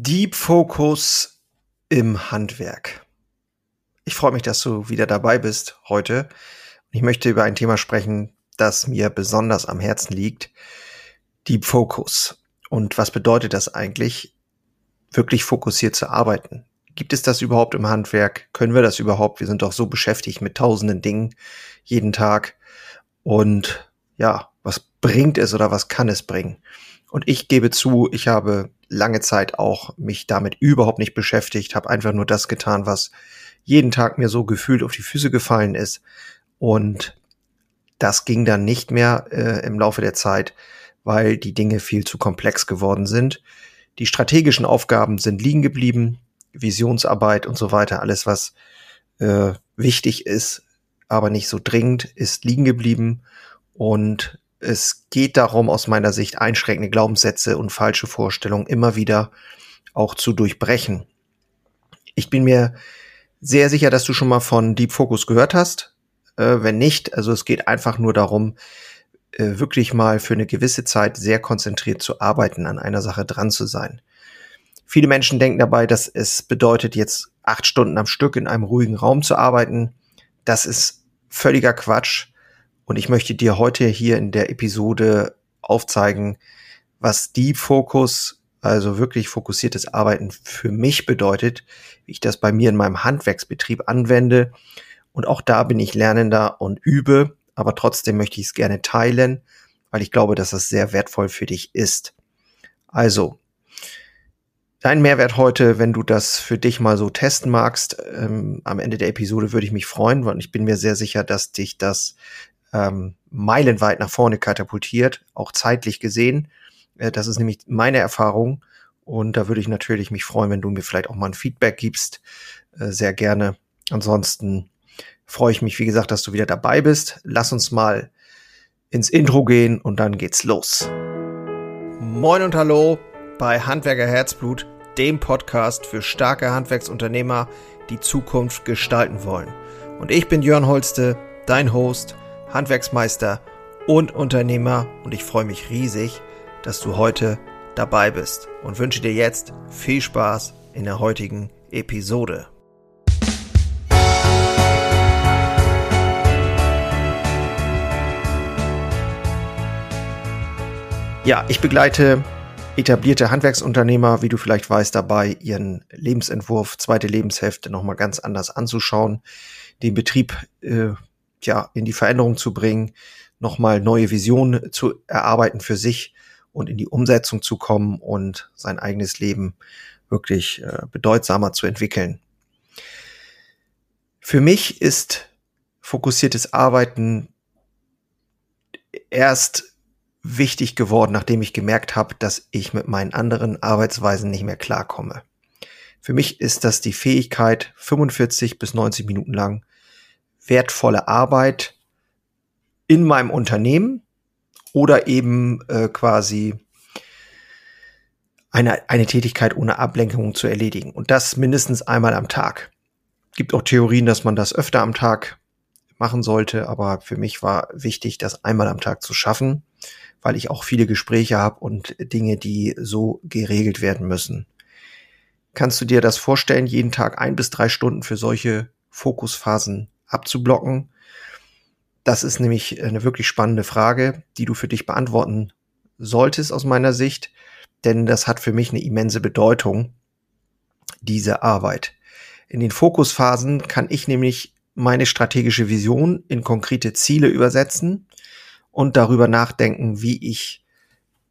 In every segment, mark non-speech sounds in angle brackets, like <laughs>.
Deep Focus im Handwerk. Ich freue mich, dass du wieder dabei bist heute. Ich möchte über ein Thema sprechen, das mir besonders am Herzen liegt. Deep Focus. Und was bedeutet das eigentlich, wirklich fokussiert zu arbeiten? Gibt es das überhaupt im Handwerk? Können wir das überhaupt? Wir sind doch so beschäftigt mit tausenden Dingen jeden Tag. Und ja, was bringt es oder was kann es bringen? Und ich gebe zu, ich habe lange Zeit auch mich damit überhaupt nicht beschäftigt, habe einfach nur das getan, was jeden Tag mir so gefühlt auf die Füße gefallen ist. Und das ging dann nicht mehr äh, im Laufe der Zeit, weil die Dinge viel zu komplex geworden sind. Die strategischen Aufgaben sind liegen geblieben, Visionsarbeit und so weiter, alles was äh, wichtig ist, aber nicht so dringend, ist liegen geblieben. Und es geht darum, aus meiner Sicht einschränkende Glaubenssätze und falsche Vorstellungen immer wieder auch zu durchbrechen. Ich bin mir sehr sicher, dass du schon mal von Deep Focus gehört hast. Äh, wenn nicht, also es geht einfach nur darum, äh, wirklich mal für eine gewisse Zeit sehr konzentriert zu arbeiten, an einer Sache dran zu sein. Viele Menschen denken dabei, dass es bedeutet, jetzt acht Stunden am Stück in einem ruhigen Raum zu arbeiten. Das ist völliger Quatsch. Und ich möchte dir heute hier in der Episode aufzeigen, was Deep Focus, also wirklich fokussiertes Arbeiten für mich bedeutet, wie ich das bei mir in meinem Handwerksbetrieb anwende. Und auch da bin ich Lernender und übe, aber trotzdem möchte ich es gerne teilen, weil ich glaube, dass das sehr wertvoll für dich ist. Also, dein Mehrwert heute, wenn du das für dich mal so testen magst, ähm, am Ende der Episode würde ich mich freuen, weil ich bin mir sehr sicher, dass dich das ähm, meilenweit nach vorne katapultiert, auch zeitlich gesehen. Äh, das ist nämlich meine Erfahrung. Und da würde ich natürlich mich freuen, wenn du mir vielleicht auch mal ein Feedback gibst. Äh, sehr gerne. Ansonsten freue ich mich, wie gesagt, dass du wieder dabei bist. Lass uns mal ins Intro gehen und dann geht's los. Moin und hallo bei Handwerker Herzblut, dem Podcast für starke Handwerksunternehmer, die Zukunft gestalten wollen. Und ich bin Jörn Holste, dein Host Handwerksmeister und Unternehmer und ich freue mich riesig, dass du heute dabei bist und wünsche dir jetzt viel Spaß in der heutigen Episode. Ja, ich begleite etablierte Handwerksunternehmer, wie du vielleicht weißt, dabei, ihren Lebensentwurf, zweite Lebenshälfte nochmal ganz anders anzuschauen, den Betrieb äh, ja, in die Veränderung zu bringen, nochmal neue Visionen zu erarbeiten für sich und in die Umsetzung zu kommen und sein eigenes Leben wirklich äh, bedeutsamer zu entwickeln. Für mich ist fokussiertes Arbeiten erst wichtig geworden, nachdem ich gemerkt habe, dass ich mit meinen anderen Arbeitsweisen nicht mehr klarkomme. Für mich ist das die Fähigkeit, 45 bis 90 Minuten lang wertvolle Arbeit in meinem Unternehmen oder eben äh, quasi eine, eine Tätigkeit ohne Ablenkung zu erledigen. Und das mindestens einmal am Tag. Gibt auch Theorien, dass man das öfter am Tag machen sollte, aber für mich war wichtig, das einmal am Tag zu schaffen, weil ich auch viele Gespräche habe und Dinge, die so geregelt werden müssen. Kannst du dir das vorstellen, jeden Tag ein bis drei Stunden für solche Fokusphasen abzublocken. Das ist nämlich eine wirklich spannende Frage, die du für dich beantworten solltest aus meiner Sicht, denn das hat für mich eine immense Bedeutung, diese Arbeit. In den Fokusphasen kann ich nämlich meine strategische Vision in konkrete Ziele übersetzen und darüber nachdenken, wie ich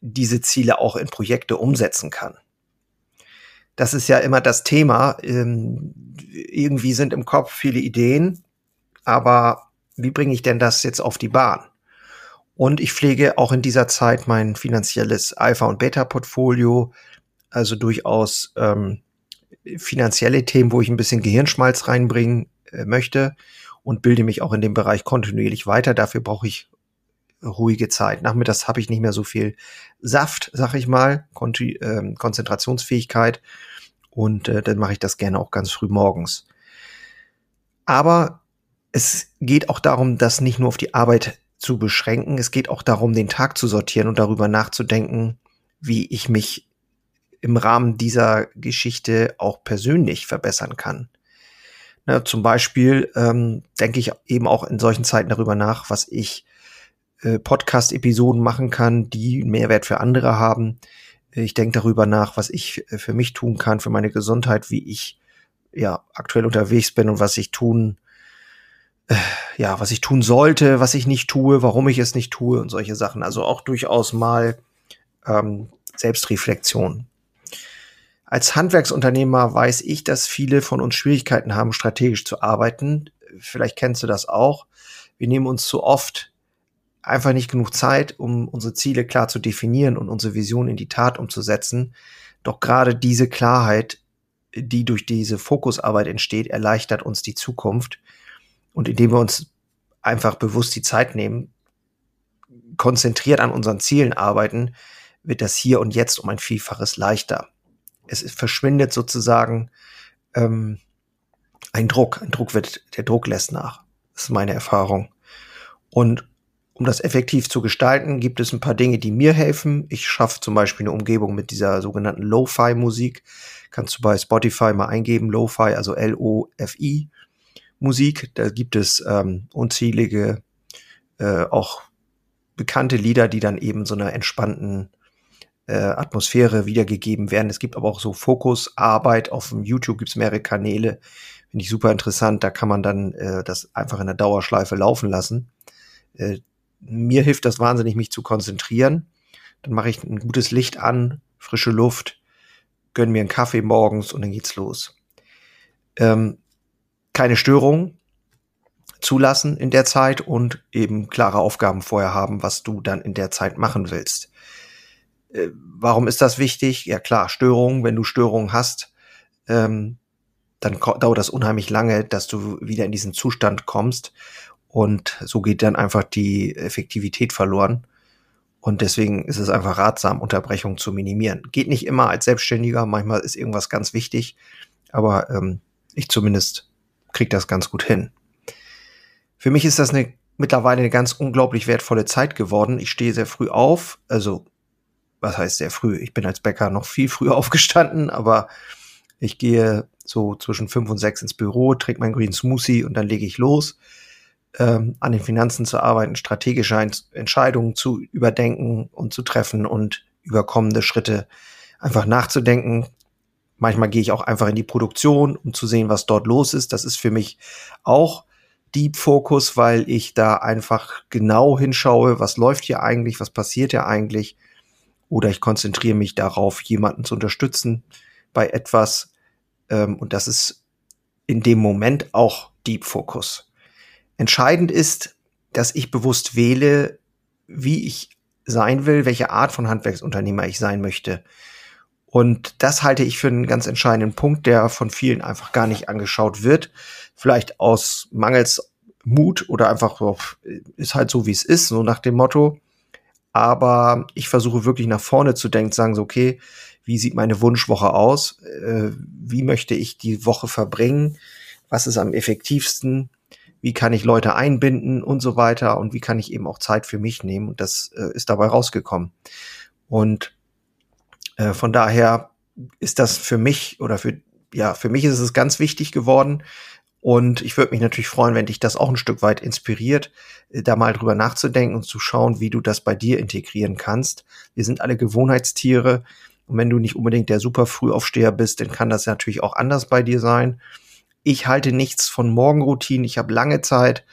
diese Ziele auch in Projekte umsetzen kann. Das ist ja immer das Thema. Ähm, irgendwie sind im Kopf viele Ideen, aber wie bringe ich denn das jetzt auf die Bahn? Und ich pflege auch in dieser Zeit mein finanzielles Alpha- und Beta-Portfolio, also durchaus ähm, finanzielle Themen, wo ich ein bisschen Gehirnschmalz reinbringen äh, möchte und bilde mich auch in dem Bereich kontinuierlich weiter. Dafür brauche ich ruhige Zeit. Nachmittags habe ich nicht mehr so viel Saft, sag ich mal, Kon äh, Konzentrationsfähigkeit und äh, dann mache ich das gerne auch ganz früh morgens. Aber es geht auch darum, das nicht nur auf die Arbeit zu beschränken. Es geht auch darum, den Tag zu sortieren und darüber nachzudenken, wie ich mich im Rahmen dieser Geschichte auch persönlich verbessern kann. Ne, zum Beispiel ähm, denke ich eben auch in solchen Zeiten darüber nach, was ich äh, Podcast-Episoden machen kann, die Mehrwert für andere haben. Ich denke darüber nach, was ich äh, für mich tun kann, für meine Gesundheit, wie ich ja aktuell unterwegs bin und was ich tun, äh, ja, was ich tun sollte, was ich nicht tue, warum ich es nicht tue und solche Sachen. Also auch durchaus mal ähm, Selbstreflexion. Als Handwerksunternehmer weiß ich, dass viele von uns Schwierigkeiten haben, strategisch zu arbeiten. Vielleicht kennst du das auch. Wir nehmen uns zu oft einfach nicht genug Zeit, um unsere Ziele klar zu definieren und unsere Vision in die Tat umzusetzen. Doch gerade diese Klarheit, die durch diese Fokusarbeit entsteht, erleichtert uns die Zukunft. Und indem wir uns einfach bewusst die Zeit nehmen, konzentriert an unseren Zielen arbeiten, wird das hier und jetzt um ein Vielfaches leichter es verschwindet sozusagen ähm, ein Druck. Ein Druck wird, der Druck lässt nach. Das ist meine Erfahrung. Und um das effektiv zu gestalten, gibt es ein paar Dinge, die mir helfen. Ich schaffe zum Beispiel eine Umgebung mit dieser sogenannten Lo-Fi-Musik. Kannst du bei Spotify mal eingeben, Lo-Fi, also L-O-F-I Musik. Da gibt es ähm, unzählige, äh, auch bekannte Lieder, die dann eben so einer entspannten äh, Atmosphäre wiedergegeben werden. Es gibt aber auch so Fokusarbeit. Auf dem YouTube gibt es mehrere Kanäle. Finde ich super interessant. Da kann man dann äh, das einfach in der Dauerschleife laufen lassen. Äh, mir hilft das wahnsinnig, mich zu konzentrieren. Dann mache ich ein gutes Licht an, frische Luft, gönn mir einen Kaffee morgens und dann geht's los. Ähm, keine Störungen zulassen in der Zeit und eben klare Aufgaben vorher haben, was du dann in der Zeit machen willst. Äh, warum ist das wichtig? Ja klar, Störungen, wenn du Störungen hast, ähm, dann dauert das unheimlich lange, dass du wieder in diesen Zustand kommst. Und so geht dann einfach die Effektivität verloren. Und deswegen ist es einfach ratsam, Unterbrechungen zu minimieren. Geht nicht immer als Selbstständiger, manchmal ist irgendwas ganz wichtig, aber ähm, ich zumindest krieg das ganz gut hin. Für mich ist das eine mittlerweile eine ganz unglaublich wertvolle Zeit geworden. Ich stehe sehr früh auf, also was heißt sehr früh? Ich bin als Bäcker noch viel früher <laughs> aufgestanden, aber ich gehe so zwischen fünf und sechs ins Büro, trinke mein Green Smoothie und dann lege ich los, ähm, an den Finanzen zu arbeiten, strategische Entscheidungen zu überdenken und zu treffen und über kommende Schritte einfach nachzudenken. Manchmal gehe ich auch einfach in die Produktion, um zu sehen, was dort los ist. Das ist für mich auch Deep Focus, weil ich da einfach genau hinschaue, was läuft hier eigentlich, was passiert hier eigentlich oder ich konzentriere mich darauf, jemanden zu unterstützen bei etwas. Ähm, und das ist in dem Moment auch Deep Focus. Entscheidend ist, dass ich bewusst wähle, wie ich sein will, welche Art von Handwerksunternehmer ich sein möchte. Und das halte ich für einen ganz entscheidenden Punkt, der von vielen einfach gar nicht angeschaut wird. Vielleicht aus mangels Mut oder einfach ist halt so, wie es ist, so nach dem Motto, aber ich versuche wirklich nach vorne zu denken, sagen so, okay, wie sieht meine Wunschwoche aus? Äh, wie möchte ich die Woche verbringen? Was ist am effektivsten? Wie kann ich Leute einbinden und so weiter? Und wie kann ich eben auch Zeit für mich nehmen? Und das äh, ist dabei rausgekommen. Und äh, von daher ist das für mich oder für, ja, für mich ist es ganz wichtig geworden, und ich würde mich natürlich freuen, wenn dich das auch ein Stück weit inspiriert, äh, da mal drüber nachzudenken und zu schauen, wie du das bei dir integrieren kannst. Wir sind alle Gewohnheitstiere. Und wenn du nicht unbedingt der super Frühaufsteher bist, dann kann das natürlich auch anders bei dir sein. Ich halte nichts von Morgenroutinen. Ich habe lange Zeit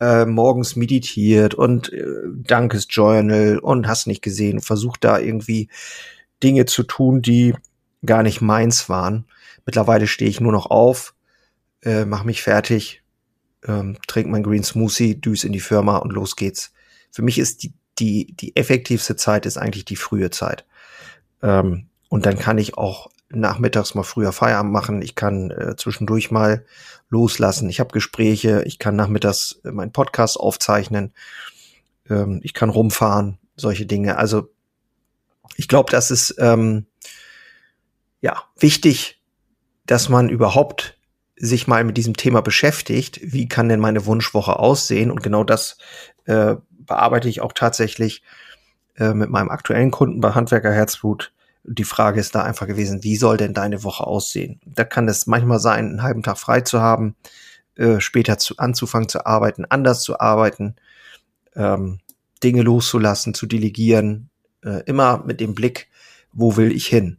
äh, morgens meditiert und äh, Dankesjournal und hast nicht gesehen, versucht da irgendwie Dinge zu tun, die gar nicht meins waren. Mittlerweile stehe ich nur noch auf, äh, mach mich fertig, ähm, trink mein Green Smoothie, düs in die Firma und los geht's. Für mich ist die, die, die effektivste Zeit ist eigentlich die frühe Zeit. Ähm, und dann kann ich auch nachmittags mal früher Feierabend machen. Ich kann äh, zwischendurch mal loslassen. Ich habe Gespräche. Ich kann nachmittags äh, meinen Podcast aufzeichnen. Ähm, ich kann rumfahren. Solche Dinge. Also ich glaube, das ist ähm, ja wichtig, dass man überhaupt sich mal mit diesem Thema beschäftigt, wie kann denn meine Wunschwoche aussehen? Und genau das äh, bearbeite ich auch tatsächlich äh, mit meinem aktuellen Kunden bei Handwerker Herzblut Die Frage ist da einfach gewesen, wie soll denn deine Woche aussehen? Da kann es manchmal sein, einen halben Tag frei zu haben, äh, später zu, anzufangen zu arbeiten, anders zu arbeiten, ähm, Dinge loszulassen, zu delegieren, äh, immer mit dem Blick, wo will ich hin?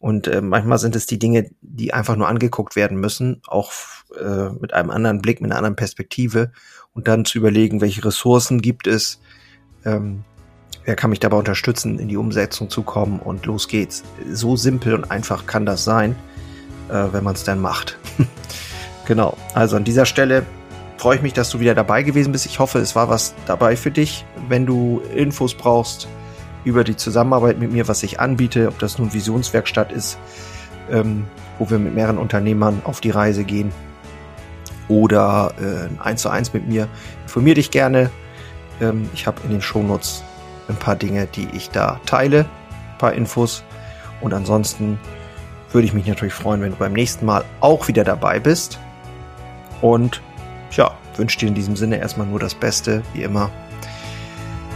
Und äh, manchmal sind es die Dinge, die einfach nur angeguckt werden müssen, auch äh, mit einem anderen Blick, mit einer anderen Perspektive und dann zu überlegen, welche Ressourcen gibt es, ähm, wer kann mich dabei unterstützen, in die Umsetzung zu kommen und los geht's. So simpel und einfach kann das sein, äh, wenn man es dann macht. <laughs> genau, also an dieser Stelle freue ich mich, dass du wieder dabei gewesen bist. Ich hoffe, es war was dabei für dich. Wenn du Infos brauchst, über die Zusammenarbeit mit mir, was ich anbiete, ob das nun Visionswerkstatt ist, ähm, wo wir mit mehreren Unternehmern auf die Reise gehen oder äh, eins zu eins mit mir. Informier dich gerne. Ähm, ich habe in den Shownotes ein paar Dinge, die ich da teile, ein paar Infos. Und ansonsten würde ich mich natürlich freuen, wenn du beim nächsten Mal auch wieder dabei bist. Und ja, wünsche dir in diesem Sinne erstmal nur das Beste, wie immer.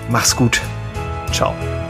Mach's gut. Ciao.